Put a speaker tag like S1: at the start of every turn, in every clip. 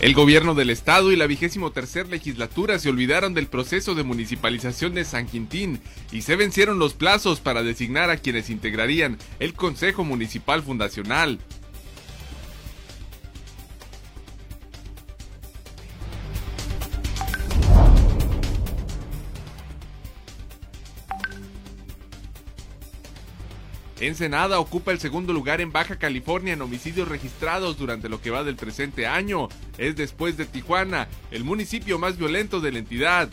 S1: El gobierno del estado y la vigésimo tercer legislatura se olvidaron del proceso de municipalización de San Quintín y se vencieron los plazos para designar a quienes integrarían el Consejo Municipal Fundacional. Ensenada ocupa el segundo lugar en Baja California en homicidios registrados durante lo que va del presente año. Es después de Tijuana, el municipio más violento de la entidad.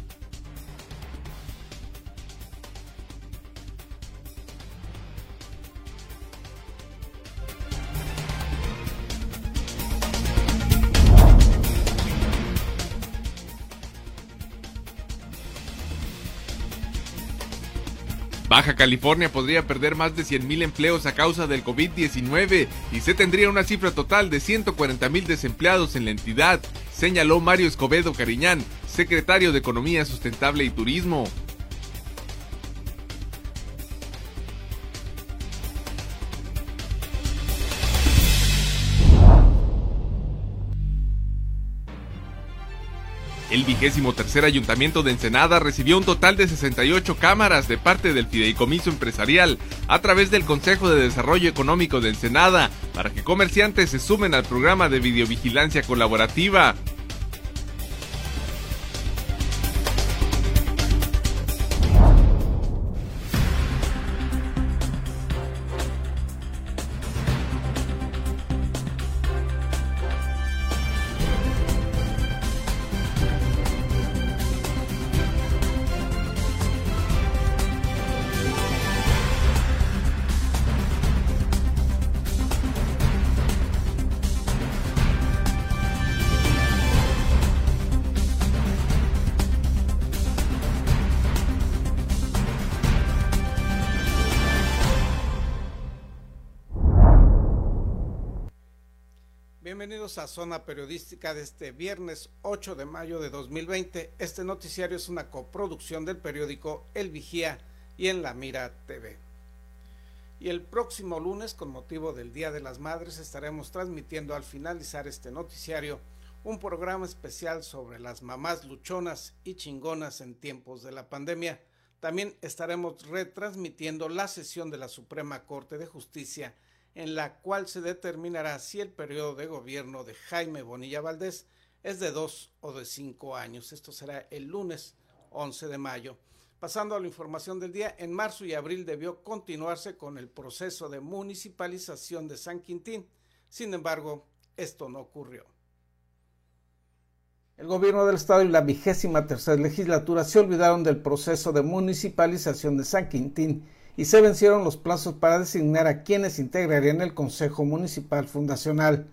S1: Baja California podría perder más de 100.000 empleos a causa del COVID-19 y se tendría una cifra total de 140.000 desempleados en la entidad, señaló Mario Escobedo Cariñán, secretario de Economía Sustentable y Turismo. El vigésimo tercer ayuntamiento de Ensenada recibió un total de 68 cámaras de parte del fideicomiso empresarial a través del Consejo de Desarrollo Económico de Ensenada para que comerciantes se sumen al programa de videovigilancia colaborativa.
S2: Bienvenidos a Zona Periodística de este viernes 8 de mayo de 2020. Este noticiario es una coproducción del periódico El Vigía y en La Mira TV. Y el próximo lunes, con motivo del Día de las Madres, estaremos transmitiendo al finalizar este noticiario un programa especial sobre las mamás luchonas y chingonas en tiempos de la pandemia. También estaremos retransmitiendo la sesión de la Suprema Corte de Justicia en la cual se determinará si el periodo de gobierno de Jaime Bonilla Valdés es de dos o de cinco años. Esto será el lunes 11 de mayo. Pasando a la información del día, en marzo y abril debió continuarse con el proceso de municipalización de San Quintín. Sin embargo, esto no ocurrió. El gobierno del estado y la vigésima tercera legislatura se olvidaron del proceso de municipalización de San Quintín y se vencieron los plazos para designar a quienes integrarían el Consejo Municipal Fundacional.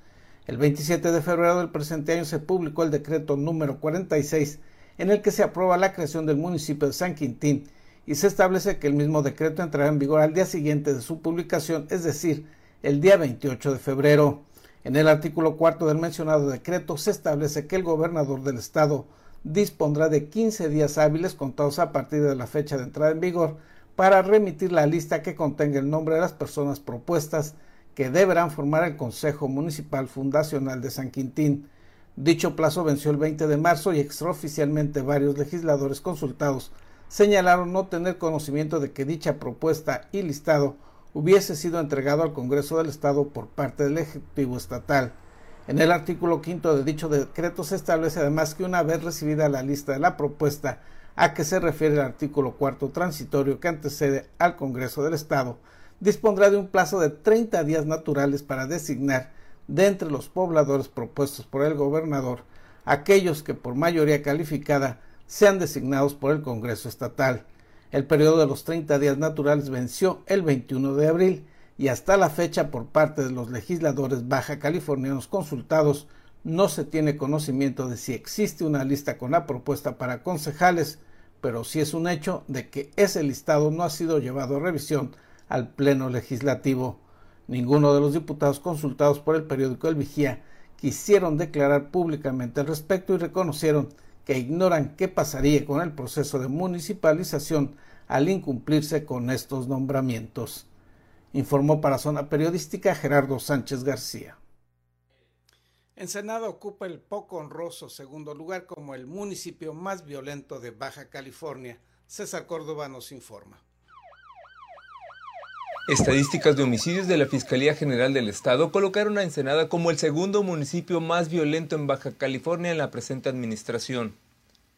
S2: El 27 de febrero del presente año se publicó el decreto número 46 en el que se aprueba la creación del municipio de San Quintín y se establece que el mismo decreto entrará en vigor al día siguiente de su publicación, es decir, el día 28 de febrero. En el artículo cuarto del mencionado decreto se establece que el gobernador del estado dispondrá de 15 días hábiles contados a partir de la fecha de entrada en vigor para remitir la lista que contenga el nombre de las personas propuestas que deberán formar el Consejo Municipal Fundacional de San Quintín. Dicho plazo venció el 20 de marzo y extraoficialmente varios legisladores consultados señalaron no tener conocimiento de que dicha propuesta y listado hubiese sido entregado al Congreso del Estado por parte del Ejecutivo Estatal. En el artículo quinto de dicho decreto se establece además que una vez recibida la lista de la propuesta a que se refiere el artículo cuarto transitorio que antecede al Congreso del Estado, dispondrá de un plazo de 30 días naturales para designar de entre los pobladores propuestos por el gobernador aquellos que por mayoría calificada sean designados por el Congreso Estatal. El periodo de los 30 días naturales venció el 21 de abril y hasta la fecha por parte de los legisladores baja californianos consultados no se tiene conocimiento de si existe una lista con la propuesta para concejales, pero sí es un hecho de que ese listado no ha sido llevado a revisión al Pleno Legislativo. Ninguno de los diputados consultados por el periódico El Vigía quisieron declarar públicamente al respecto y reconocieron que ignoran qué pasaría con el proceso de municipalización al incumplirse con estos nombramientos. Informó para Zona Periodística Gerardo Sánchez García. Ensenada ocupa el poco honroso segundo lugar como el municipio más violento de Baja California. César Córdoba nos informa.
S3: Estadísticas de homicidios de la Fiscalía General del Estado colocaron a Ensenada como el segundo municipio más violento en Baja California en la presente administración.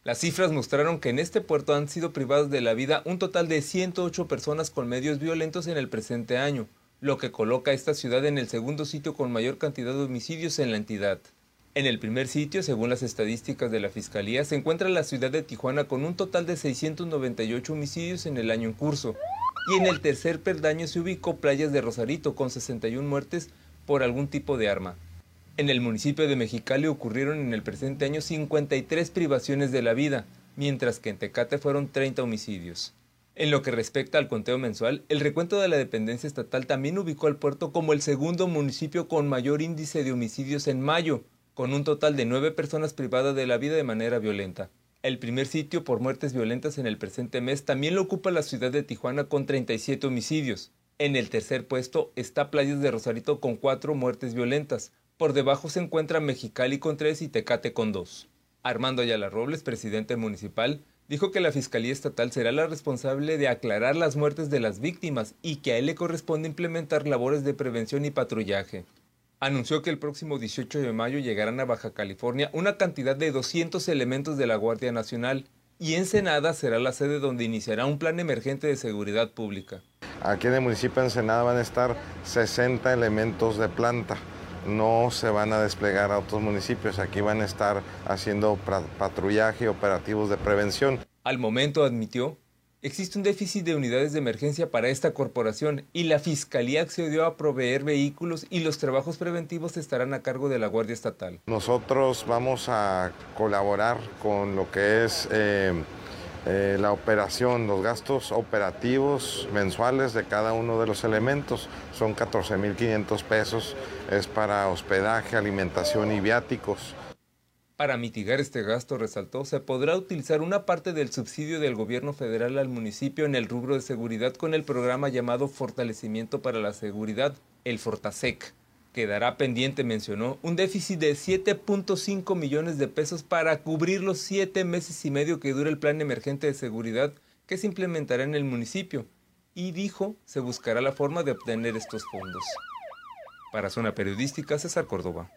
S3: Las cifras mostraron que en este puerto han sido privadas de la vida un total de 108 personas con medios violentos en el presente año, lo que coloca a esta ciudad en el segundo sitio con mayor cantidad de homicidios en la entidad. En el primer sitio, según las estadísticas de la Fiscalía, se encuentra la ciudad de Tijuana con un total de 698 homicidios en el año en curso, y en el tercer peldaño se ubicó Playas de Rosarito con 61 muertes por algún tipo de arma. En el municipio de Mexicali ocurrieron en el presente año 53 privaciones de la vida, mientras que en Tecate fueron 30 homicidios. En lo que respecta al conteo mensual, el recuento de la dependencia estatal también ubicó al puerto como el segundo municipio con mayor índice de homicidios en mayo, con un total de nueve personas privadas de la vida de manera violenta. El primer sitio por muertes violentas en el presente mes también lo ocupa la ciudad de Tijuana con 37 homicidios. En el tercer puesto está Playas de Rosarito con cuatro muertes violentas, por debajo se encuentra Mexicali con tres y Tecate con dos. Armando Ayala Robles, presidente municipal, dijo que la Fiscalía Estatal será la responsable de aclarar las muertes de las víctimas y que a él le corresponde implementar labores de prevención y patrullaje. Anunció que el próximo 18 de mayo llegarán a Baja California una cantidad de 200 elementos de la Guardia Nacional y Ensenada será la sede donde iniciará un plan emergente de seguridad pública.
S4: Aquí en el municipio de Ensenada van a estar 60 elementos de planta no se van a desplegar a otros municipios. Aquí van a estar haciendo patrullaje, operativos de prevención.
S3: Al momento admitió, existe un déficit de unidades de emergencia para esta corporación y la Fiscalía accedió a proveer vehículos y los trabajos preventivos estarán a cargo de la Guardia Estatal.
S4: Nosotros vamos a colaborar con lo que es... Eh, eh, la operación, los gastos operativos mensuales de cada uno de los elementos son 14.500 pesos, es para hospedaje, alimentación y viáticos.
S3: Para mitigar este gasto, resaltó, se podrá utilizar una parte del subsidio del gobierno federal al municipio en el rubro de seguridad con el programa llamado Fortalecimiento para la Seguridad, el Fortasec. Quedará pendiente, mencionó, un déficit de 7.5 millones de pesos para cubrir los siete meses y medio que dura el plan emergente de seguridad que se implementará en el municipio. Y dijo, se buscará la forma de obtener estos fondos. Para Zona Periodística, César Córdoba.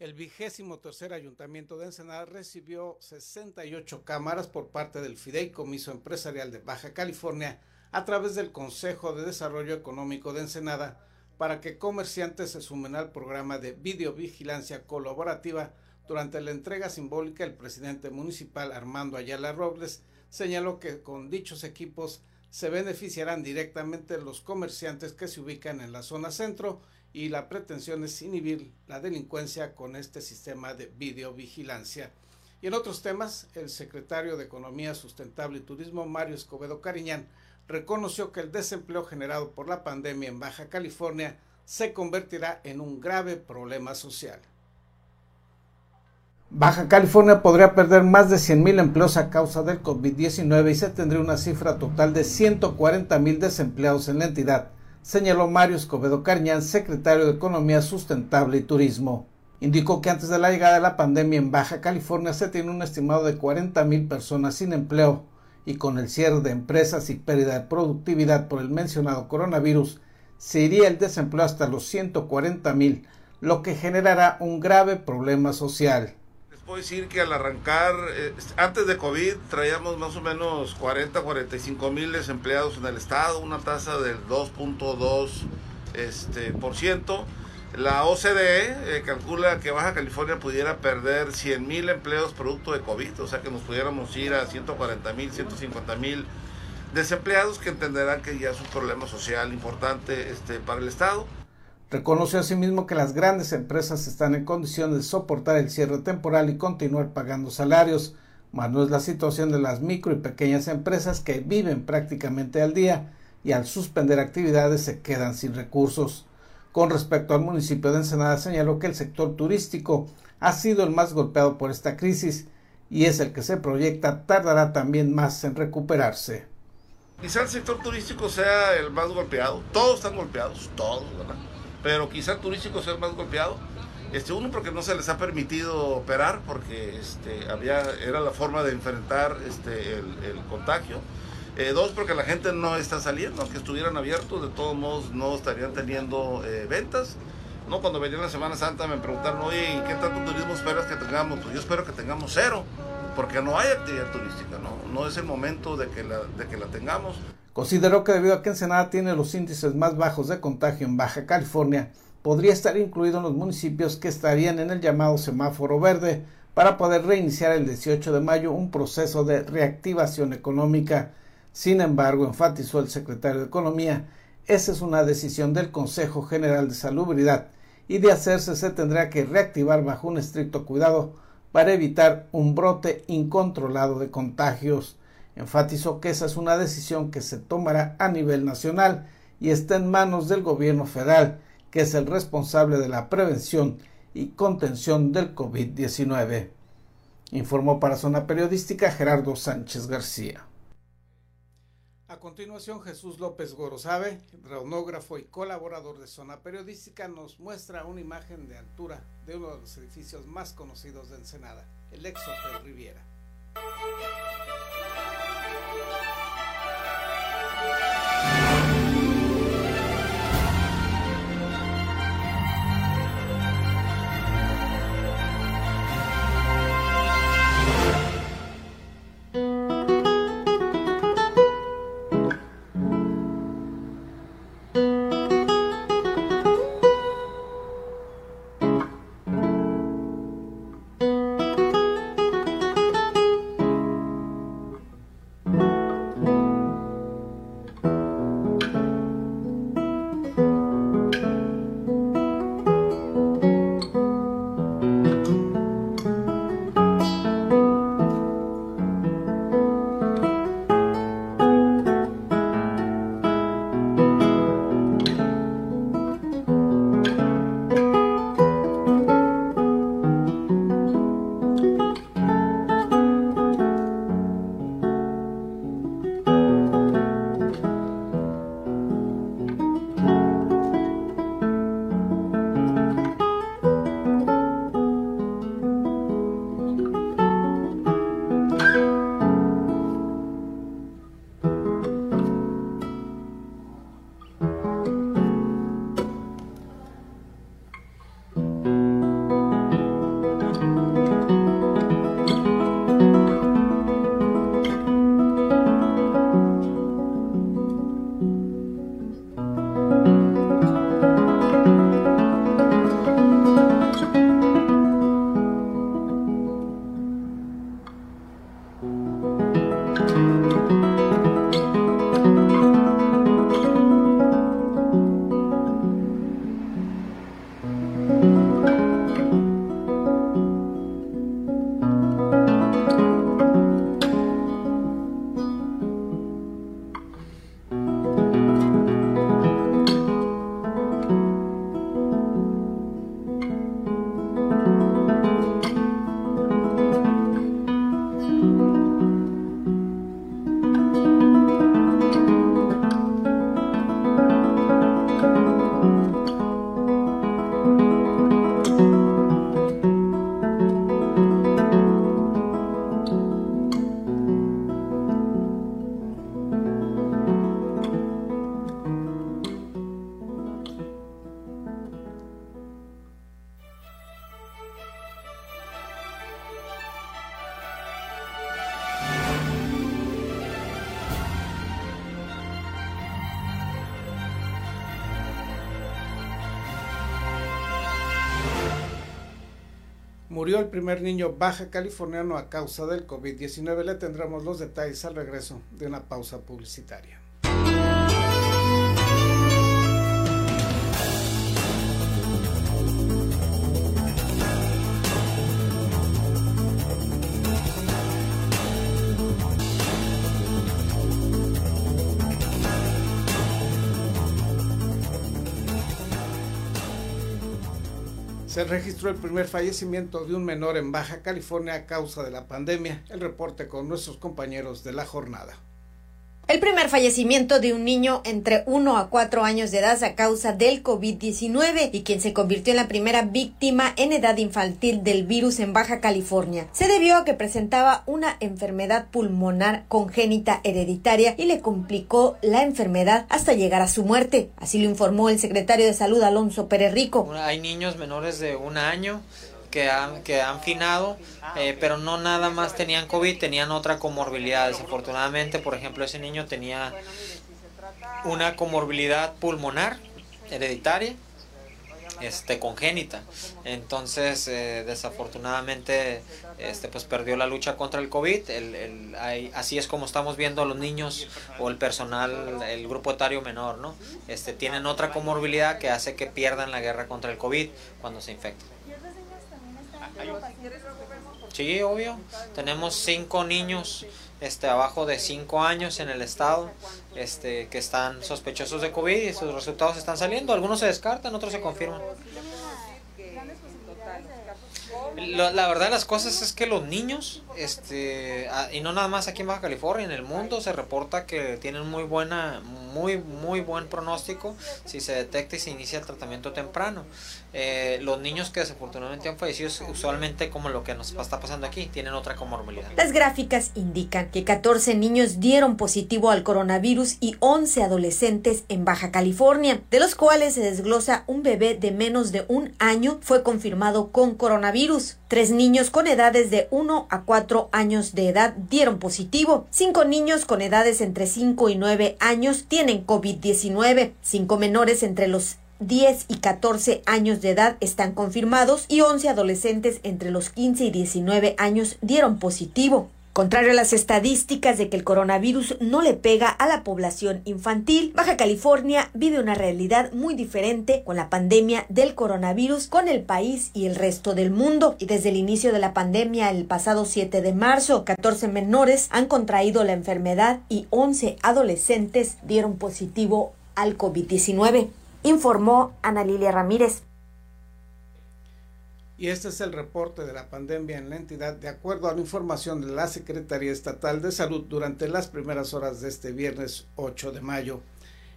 S2: El vigésimo tercer ayuntamiento de Ensenada recibió 68 cámaras por parte del Fideicomiso Empresarial de Baja California a través del Consejo de Desarrollo Económico de Ensenada para que comerciantes se sumen al programa de videovigilancia colaborativa. Durante la entrega simbólica, el presidente municipal Armando Ayala Robles señaló que con dichos equipos se beneficiarán directamente los comerciantes que se ubican en la zona centro y la pretensión es inhibir la delincuencia con este sistema de videovigilancia. Y en otros temas, el secretario de Economía Sustentable y Turismo, Mario Escobedo Cariñán, reconoció que el desempleo generado por la pandemia en Baja California se convertirá en un grave problema social. Baja California podría perder más de 100.000 empleos a causa del COVID-19 y se tendría una cifra total de 140.000 desempleados en la entidad, señaló Mario Escobedo Carñán, secretario de Economía Sustentable y Turismo. Indicó que antes de la llegada de la pandemia en Baja California se tiene un estimado de 40.000 personas sin empleo, y con el cierre de empresas y pérdida de productividad por el mencionado coronavirus, se iría el desempleo hasta los 140 mil, lo que generará un grave problema social.
S5: Les puedo decir que al arrancar, eh, antes de COVID, traíamos más o menos 40, 45 mil desempleados en el estado, una tasa del 2.2%. Este, por ciento la OCDE eh, calcula que Baja California pudiera perder 100 mil empleos producto de COVID, o sea que nos pudiéramos ir a 140 mil, 150 mil desempleados que entenderán que ya es un problema social importante este, para el Estado.
S2: Reconoció asimismo que las grandes empresas están en condiciones de soportar el cierre temporal y continuar pagando salarios, mas no es la situación de las micro y pequeñas empresas que viven prácticamente al día y al suspender actividades se quedan sin recursos. Con respecto al municipio de Ensenada, señaló que el sector turístico ha sido el más golpeado por esta crisis y es el que se proyecta tardará también más en recuperarse.
S5: Quizá el sector turístico sea el más golpeado. Todos están golpeados, todos, ¿verdad? pero quizá el turístico sea el más golpeado. Este, uno porque no se les ha permitido operar porque este, había, era la forma de enfrentar este, el, contagio. Eh, dos, porque la gente no está saliendo, aunque estuvieran abiertos, de todos modos no estarían teniendo eh, ventas. No, cuando venía la Semana Santa me preguntaron, oye, ¿qué tanto turismo esperas que tengamos? Pues yo espero que tengamos cero, porque no hay actividad turística, ¿no? No es el momento de que la, de que la tengamos.
S2: Consideró que debido a que Ensenada tiene los índices más bajos de contagio en Baja California, podría estar incluido en los municipios que estarían en el llamado semáforo verde para poder reiniciar el 18 de mayo un proceso de reactivación económica. Sin embargo, enfatizó el secretario de Economía, esa es una decisión del Consejo General de Salubridad y de hacerse se tendrá que reactivar bajo un estricto cuidado para evitar un brote incontrolado de contagios. Enfatizó que esa es una decisión que se tomará a nivel nacional y está en manos del gobierno federal que es el responsable de la prevención y contención del COVID-19. Informó para Zona Periodística Gerardo Sánchez García. A continuación, Jesús López Gorosabe, reonógrafo y colaborador de Zona Periodística, nos muestra una imagen de altura de uno de los edificios más conocidos de Ensenada, el ex Hotel Riviera. Primer niño baja californiano a causa del COVID-19. Le tendremos los detalles al regreso de una pausa publicitaria. Se registró el primer fallecimiento de un menor en Baja California a causa de la pandemia. El reporte con nuestros compañeros de la jornada.
S6: El primer fallecimiento de un niño entre 1 a 4 años de edad a causa del COVID-19 y quien se convirtió en la primera víctima en edad infantil del virus en Baja California. Se debió a que presentaba una enfermedad pulmonar congénita hereditaria y le complicó la enfermedad hasta llegar a su muerte. Así lo informó el secretario de Salud Alonso Pérez Rico.
S7: Hay niños menores de un año que han, que han finado, eh, pero no nada más tenían COVID, tenían otra comorbilidad. Desafortunadamente, por ejemplo, ese niño tenía una comorbilidad pulmonar hereditaria este congénita. Entonces eh, desafortunadamente este pues perdió la lucha contra el covid. El, el, así es como estamos viendo a los niños o el personal el grupo etario menor no este tienen otra comorbilidad que hace que pierdan la guerra contra el covid cuando se infectan Sí, obvio. Tenemos cinco niños este, abajo de cinco años en el estado este, que están sospechosos de COVID y sus resultados están saliendo. Algunos se descartan, otros se confirman. La, verdad de las cosas es que los niños, este, y no nada más aquí en Baja California, en el mundo se reporta que tienen muy buena, muy, muy buen pronóstico si se detecta y se inicia el tratamiento temprano. Eh, los niños que desafortunadamente han fallecido, usualmente como lo que nos está pasando aquí, tienen otra comorbilidad.
S6: Las gráficas indican que 14 niños dieron positivo al coronavirus y 11 adolescentes en Baja California, de los cuales se desglosa un bebé de menos de un año fue confirmado con coronavirus. Tres niños con edades de 1 a 4 años de edad dieron positivo. Cinco niños con edades entre 5 y 9 años tienen COVID-19. Cinco menores entre los 10 y 14 años de edad están confirmados y 11 adolescentes entre los 15 y 19 años dieron positivo. Contrario a las estadísticas de que el coronavirus no le pega a la población infantil, Baja California vive una realidad muy diferente con la pandemia del coronavirus con el país y el resto del mundo. Y desde el inicio de la pandemia, el pasado 7 de marzo, 14 menores han contraído la enfermedad y 11 adolescentes dieron positivo al COVID-19 informó Ana Lilia Ramírez.
S2: Y este es el reporte de la pandemia en la entidad de acuerdo a la información de la Secretaría Estatal de Salud durante las primeras horas de este viernes 8 de mayo.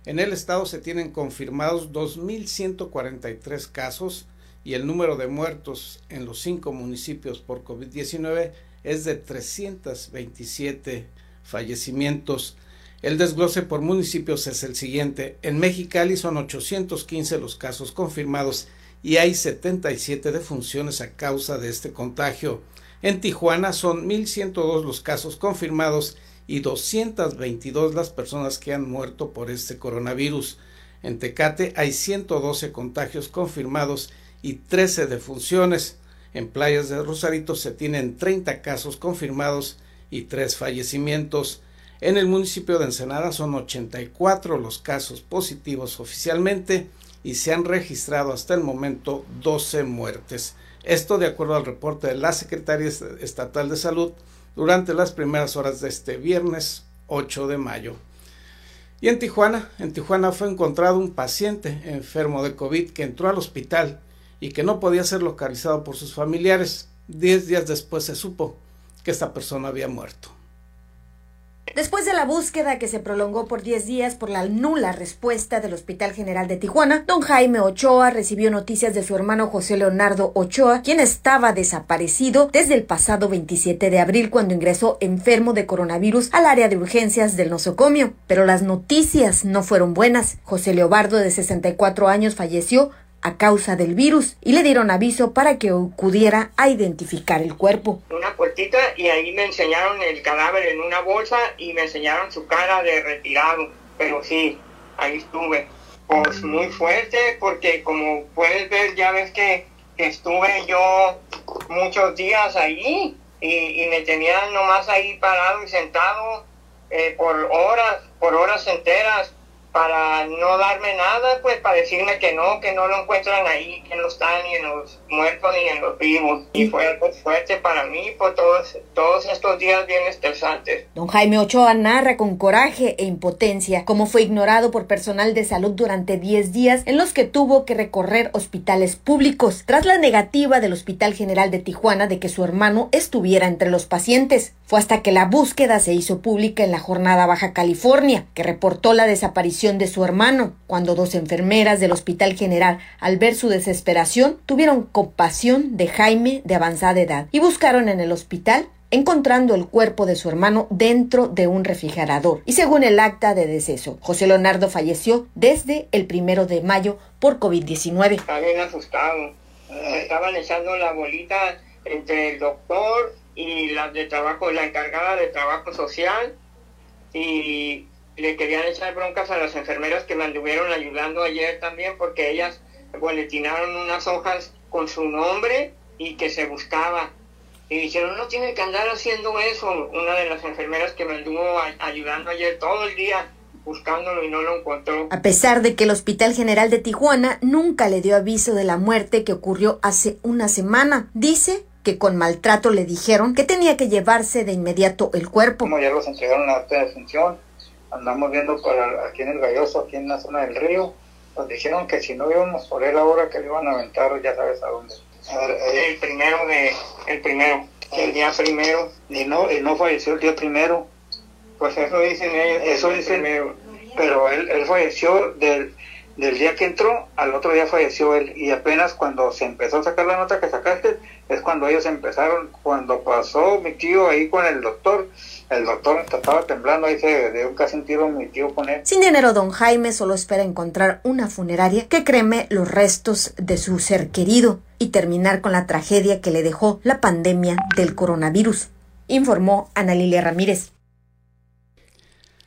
S2: En el estado se tienen confirmados 2.143 casos y el número de muertos en los cinco municipios por COVID-19 es de 327 fallecimientos. El desglose por municipios es el siguiente. En Mexicali son 815 los casos confirmados y hay 77 defunciones a causa de este contagio. En Tijuana son 1.102 los casos confirmados y 222 las personas que han muerto por este coronavirus. En Tecate hay 112 contagios confirmados y 13 defunciones. En Playas de Rosarito se tienen 30 casos confirmados y 3 fallecimientos. En el municipio de Ensenada son 84 los casos positivos oficialmente y se han registrado hasta el momento 12 muertes. Esto de acuerdo al reporte de la Secretaría Estatal de Salud durante las primeras horas de este viernes 8 de mayo. Y en Tijuana, en Tijuana fue encontrado un paciente enfermo de COVID que entró al hospital y que no podía ser localizado por sus familiares. Diez días después se supo que esta persona había muerto.
S6: Después de la búsqueda que se prolongó por 10 días por la nula respuesta del Hospital General de Tijuana, don Jaime Ochoa recibió noticias de su hermano José Leonardo Ochoa, quien estaba desaparecido desde el pasado 27 de abril cuando ingresó enfermo de coronavirus al área de urgencias del nosocomio. Pero las noticias no fueron buenas. José Leobardo, de 64 años, falleció a causa del virus y le dieron aviso para que acudiera a identificar el cuerpo.
S8: Una puertita y ahí me enseñaron el cadáver en una bolsa y me enseñaron su cara de retirado. Pero sí, ahí estuve. Pues muy fuerte porque como puedes ver ya ves que, estuve yo muchos días ahí y, me tenían nomás ahí parado y sentado eh, por horas, por horas enteras para no darme nada, pues para decirme que no, que no lo encuentran ahí, que no están ni en los muertos ni en los vivos. Y fue algo fuerte para mí por todos, todos estos días bien estresantes.
S6: Don Jaime Ochoa narra con coraje e impotencia cómo fue ignorado por personal de salud durante 10 días en los que tuvo que recorrer hospitales públicos tras la negativa del Hospital General de Tijuana de que su hermano estuviera entre los pacientes. Fue hasta que la búsqueda se hizo pública en la jornada Baja California, que reportó la desaparición de su hermano, cuando dos enfermeras del Hospital General, al ver su desesperación, tuvieron compasión de Jaime de avanzada edad y buscaron en el hospital encontrando el cuerpo de su hermano dentro de un refrigerador. Y según el acta de deceso, José Leonardo falleció desde el primero de mayo por COVID-19.
S8: Estaba bien asustado. Estaban echando la bolita entre el doctor y la de trabajo, la encargada de trabajo social y le querían echar broncas a las enfermeras que me anduvieron ayudando ayer también porque ellas boletinaron unas hojas con su nombre y que se buscaba. Y dijeron, no tiene que andar haciendo eso. Una de las enfermeras que me anduvo ayudando ayer todo el día buscándolo y no lo encontró.
S6: A pesar de que el Hospital General de Tijuana nunca le dio aviso de la muerte que ocurrió hace una semana, dice que con maltrato le dijeron que tenía que llevarse de inmediato el cuerpo.
S9: Como ya los entregaron a la defunción, andamos viendo para aquí en el Galloso, aquí en la zona del río, nos dijeron que si no íbamos por él ahora que le iban a aventar, ya sabes a dónde.
S8: el primero de, el primero, el día primero.
S9: Y no, y no falleció el día primero.
S8: Pues eso dicen ellos.
S9: Eso dicen, pero él, él falleció del, del día que entró, al otro día falleció él. Y apenas cuando se empezó a sacar la nota que sacaste, es cuando ellos empezaron, cuando pasó mi tío ahí con el doctor, el doctor estaba temblando, ahí se dio casi un tiro mi tío con él.
S6: Sin dinero, don Jaime solo espera encontrar una funeraria que creme los restos de su ser querido y terminar con la tragedia que le dejó la pandemia del coronavirus, informó Ana Lilia Ramírez.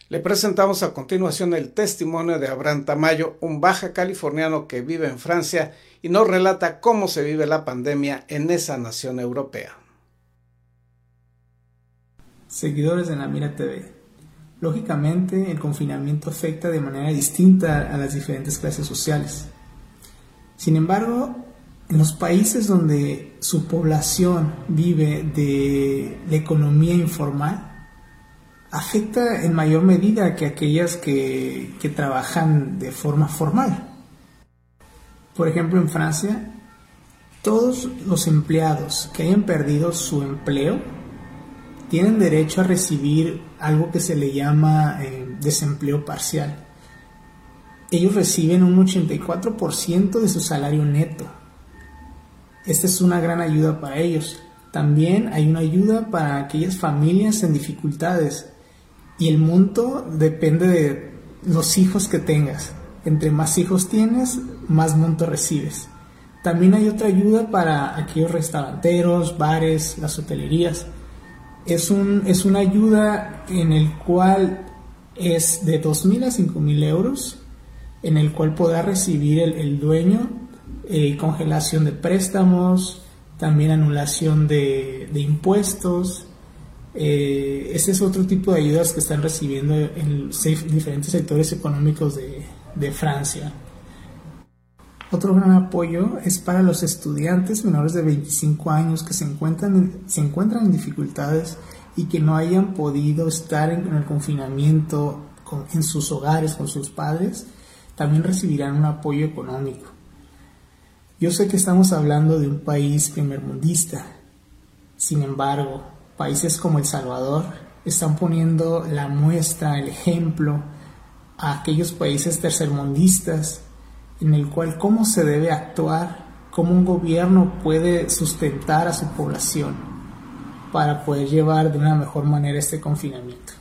S2: Le presentamos a continuación el testimonio de Abraham Tamayo, un baja californiano que vive en Francia y nos relata cómo se vive la pandemia en esa nación europea
S10: seguidores de la Mira TV. Lógicamente, el confinamiento afecta de manera distinta a las diferentes clases sociales. Sin embargo, en los países donde su población vive de la economía informal, afecta en mayor medida que aquellas que, que trabajan de forma formal. Por ejemplo, en Francia, todos los empleados que hayan perdido su empleo tienen derecho a recibir algo que se le llama eh, desempleo parcial. Ellos reciben un 84% de su salario neto. Esta es una gran ayuda para ellos. También hay una ayuda para aquellas familias en dificultades y el monto depende de los hijos que tengas. Entre más hijos tienes, más monto recibes. También hay otra ayuda para aquellos restauranteros, bares, las hotelerías es, un, es una ayuda en el cual es de 2.000 a 5.000 euros, en el cual podrá recibir el, dueño eh, congelación de préstamos, también anulación de, impuestos. Eh, ese es otro tipo de ayudas que están recibiendo en diferentes sectores económicos de, de Francia. Otro gran apoyo es para los estudiantes menores de 25 años que se encuentran en, dificultades y que no hayan podido estar en, el confinamiento en sus hogares con sus padres, también recibirán un apoyo económico. Yo sé que estamos hablando de un país primermundista, sin embargo, países como El Salvador están poniendo la muestra, el ejemplo a aquellos países tercermundistas en el cual cómo se debe actuar, cómo un gobierno puede sustentar a su población para poder llevar de una mejor manera este confinamiento.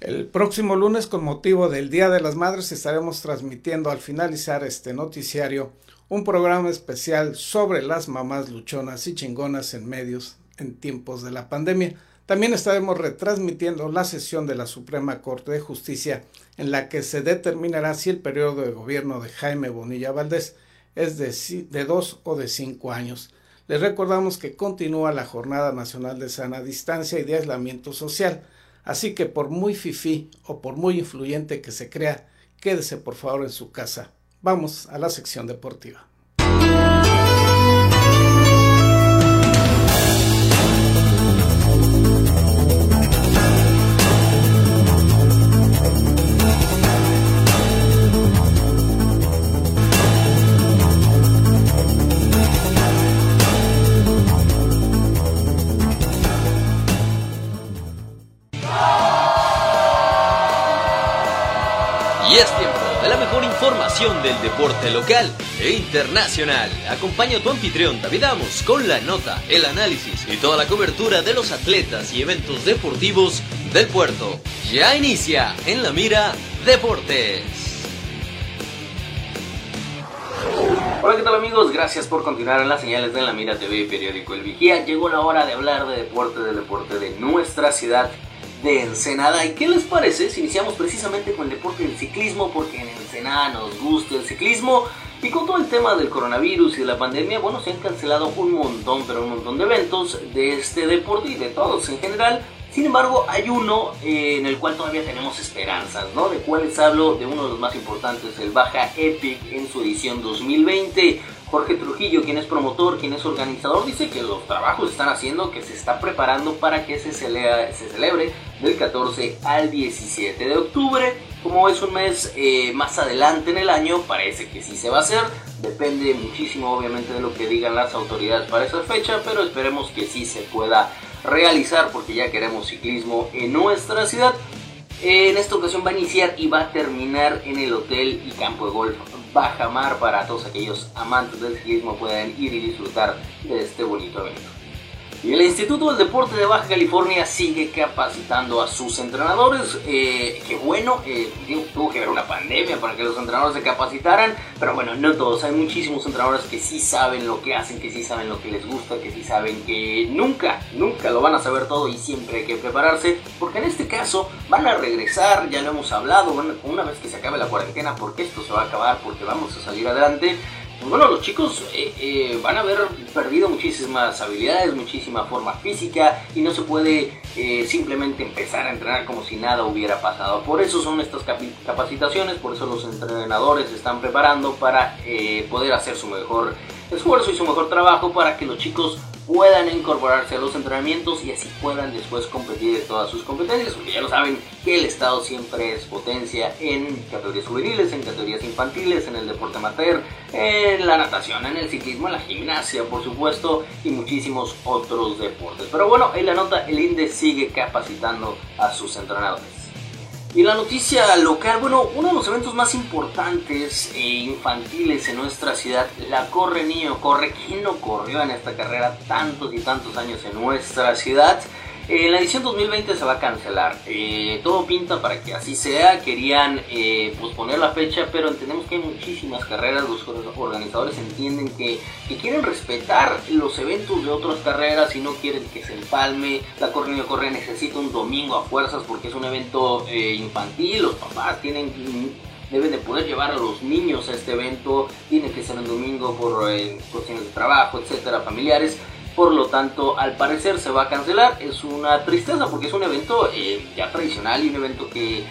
S2: El próximo lunes, con motivo del Día de las Madres, estaremos transmitiendo al finalizar este noticiario un programa especial sobre las mamás luchonas y chingonas en medios en tiempos de la pandemia. También estaremos retransmitiendo la sesión de la Suprema Corte de Justicia en la que se determinará si el periodo de gobierno de Jaime Bonilla Valdés es de, dos o de cinco años. Les recordamos que continúa la Jornada Nacional de Sana Distancia y de Aislamiento Social. Así que por muy fifí o por muy influyente que se crea, quédese por favor en su casa. Vamos a la sección deportiva.
S11: Del deporte local e internacional. Acompaña a tu anfitrión David Amos con la nota, el análisis y toda la cobertura de los atletas y eventos deportivos del puerto. Ya inicia en la mira Deportes. Hola, ¿qué tal amigos? Gracias por continuar en las señales de La Mira TV y periódico El Vigía. Llegó la hora de hablar de deporte, del deporte de nuestra ciudad de Ensenada. ¿Y qué les parece si iniciamos precisamente con el deporte del ciclismo? Porque en Ensenada nos gusta el ciclismo. Y con todo el tema del coronavirus y de la pandemia, bueno, se han cancelado un montón, pero un montón de eventos de este deporte y de todos en general. Sin embargo, hay uno eh, en el cual todavía tenemos esperanzas, ¿no? De cuáles hablo de uno de los más importantes, el Baja Epic en su edición 2020. Jorge Trujillo, quien es promotor, quien es organizador, dice que los trabajos están haciendo, que se está preparando para que se, celebre del 14 al 17 de octubre. Como es un mes eh, más adelante en el año, parece que sí se va a hacer. Depende muchísimo obviamente de lo que digan las autoridades para esa fecha, pero esperemos que sí se pueda realizar porque ya queremos ciclismo en nuestra ciudad. En esta ocasión va a iniciar y va a terminar en el hotel y campo de golf Bajamar para todos aquellos amantes del ciclismo puedan ir y disfrutar de este bonito evento. Y el Instituto del Deporte de Baja California sigue capacitando a sus entrenadores. Eh, que bueno, eh, tuvo que haber una pandemia para que los entrenadores se capacitaran. Pero bueno, no todos. Hay muchísimos entrenadores que sí saben lo que hacen, que sí saben lo que les gusta, que sí saben que nunca, nunca lo van a saber todo y siempre hay que prepararse. Porque en este caso van a regresar, ya lo hemos hablado, una vez que se acabe la cuarentena, porque esto se va a acabar, porque vamos a salir adelante bueno, los chicos eh, eh, van a haber perdido muchísimas habilidades, muchísima forma física y no se puede eh, simplemente empezar a entrenar como si nada hubiera pasado. Por eso son estas capacitaciones, por eso los entrenadores están preparando para poder hacer su mejor esfuerzo y su mejor trabajo para que los chicos puedan incorporarse a los entrenamientos y así puedan después competir en todas sus competencias, porque ya lo saben que el Estado siempre es potencia en categorías juveniles, en categorías infantiles, en el deporte amateur, en la natación, en el ciclismo, en la gimnasia, por supuesto, y muchísimos otros deportes. Pero bueno, en la nota, el INDE sigue capacitando a sus entrenadores. Y la noticia local, bueno, uno de los eventos más importantes e infantiles en nuestra ciudad, la Corre Niño Corre. ¿Quién no corrió en esta carrera tantos y tantos años en nuestra ciudad? Eh, la edición 2020 se va a cancelar. Eh, todo pinta para que así sea. Querían eh, posponer la fecha, pero entendemos que hay muchísimas carreras. Los organizadores entienden que, quieren respetar los eventos de otras carreras y no quieren que se empalme. La Correo Correa necesita un domingo a fuerzas porque es un evento infantil. Los papás tienen deben de poder llevar a los niños a este evento. Tiene que ser un domingo por cuestiones de trabajo, etcétera, familiares. Por lo tanto, al parecer se va a cancelar. Es una tristeza porque es un evento eh, ya tradicional y un evento que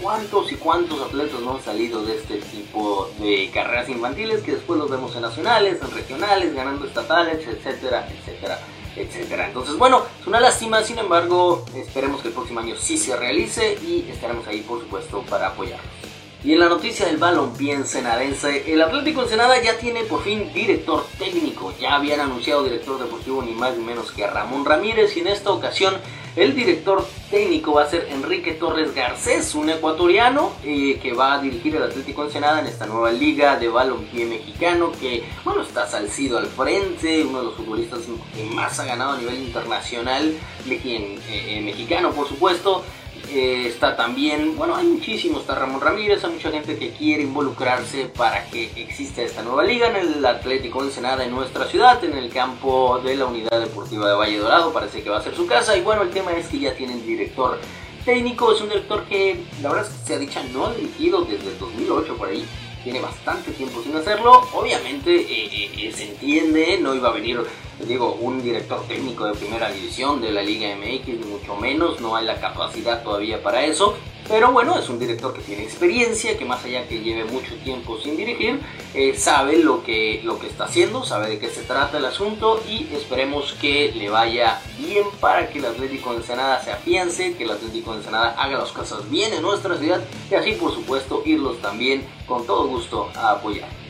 S11: cuántos y cuántos atletas no han salido de este tipo de carreras infantiles que después los vemos en nacionales, en regionales, ganando estatales, etcétera, etcétera, etcétera. Entonces, bueno, es una lástima, sin embargo, esperemos que el próximo año sí se realice y estaremos ahí, por supuesto, para apoyarlos. Y en la noticia del balompié ensenadense, el Atlético Ensenada ya tiene por fin director técnico. Ya habían anunciado director deportivo ni más ni menos que Ramón Ramírez y en esta ocasión el director técnico va a ser Enrique Torres Garcés, un ecuatoriano eh, que va a dirigir el Atlético Ensenada en esta nueva liga de balompié mexicano que, bueno, está Salcido al frente, uno de los futbolistas que más ha ganado a nivel internacional, eh, mexicano por supuesto. Eh, está también, bueno, hay muchísimos, está Ramón Ramírez, hay mucha gente que quiere involucrarse para que exista esta nueva liga en el Atlético Ensenada en nuestra ciudad, en el campo de la Unidad Deportiva de Valle Dorado, parece que va a ser su casa. Y bueno, el tema es que ya tienen director técnico, es un director que la verdad es que se ha dicho no ha dirigido desde el 2008 por ahí, tiene bastante tiempo sin hacerlo. Obviamente eh, eh, se entiende, no iba a venir, digo, un director técnico de primera división de la Liga MX, ni mucho menos, no hay la capacidad todavía para eso. Pero bueno, es un director que tiene experiencia, que más allá que lleve mucho tiempo sin dirigir, eh, sabe lo que, lo que está haciendo, sabe de qué se trata el asunto y esperemos que le vaya bien para que el Atlético de Ensenada se afiance, que el Atlético de Ensenada haga las cosas bien en nuestra ciudad y así por supuesto irlos también con todo gusto a apoyar.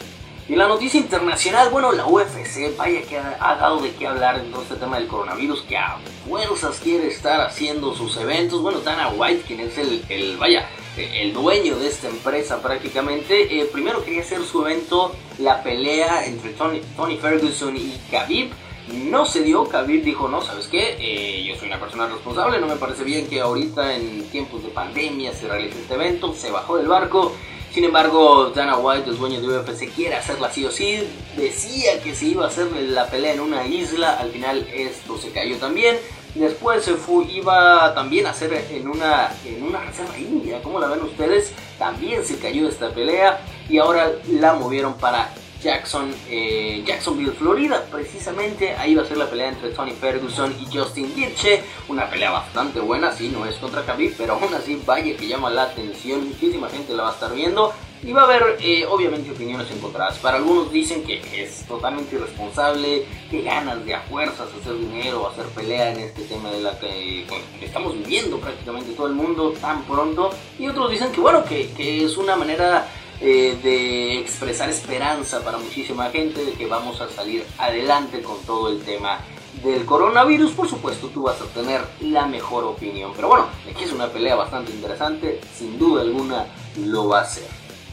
S11: Y la noticia internacional, bueno, la UFC, vaya que ha, dado de qué hablar en todo este tema del coronavirus, que a fuerzas quiere estar haciendo sus eventos. Bueno, Dana White, quien es el, el vaya, el dueño de esta empresa prácticamente, eh, primero quería hacer su evento, la pelea entre Tony, Tony Ferguson y Khabib. No se dio, Khabib dijo, no, ¿sabes qué? Eh, yo soy una persona responsable, no me parece bien que ahorita en tiempos de pandemia se realice este evento, se bajó del barco sin embargo, Dana White, el dueño de UFC, quiere hacerla sí o sí. Decía que se iba a hacer la pelea en una isla. Al final esto se cayó también. Después se fue, iba también a hacer en una, en una reserva india. ¿Cómo la ven ustedes? También se cayó esta pelea. Y ahora la movieron para Jackson, eh, Jacksonville, Florida. Precisamente ahí va a ser la pelea entre Tony Ferguson y Justin Gaethje. Una pelea bastante buena, sí, no es contra Khabib, pero aún así vaya que llama la atención. Muchísima gente la va a estar viendo. Y va a haber, eh, obviamente, opiniones encontradas. Para algunos dicen que es totalmente irresponsable, que ganas de a fuerzas hacer dinero, hacer pelea en este tema de la que estamos viviendo prácticamente todo el mundo tan pronto. Y otros dicen que, bueno, que es una manera eh, de expresar esperanza para muchísima gente de que vamos a salir adelante con todo el tema del coronavirus. Por supuesto, tú vas a tener la mejor opinión. Pero bueno, aquí es una pelea bastante interesante, sin duda alguna lo va a ser.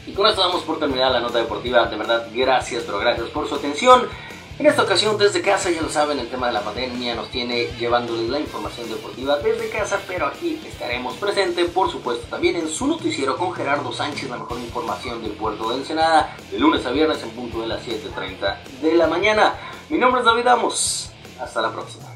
S11: Y con esto damos por terminada la nota deportiva. De verdad, gracias, pero gracias por su atención. En esta ocasión desde casa, ya lo saben, el tema de la pandemia nos tiene llevándoles la información deportiva desde casa, pero aquí estaremos presentes, por supuesto, también en su noticiero con Gerardo Sánchez, la mejor información del puerto de Ensenada, de lunes a viernes en punto de las 7.30 de la mañana. Mi nombre es David Amos, hasta la próxima.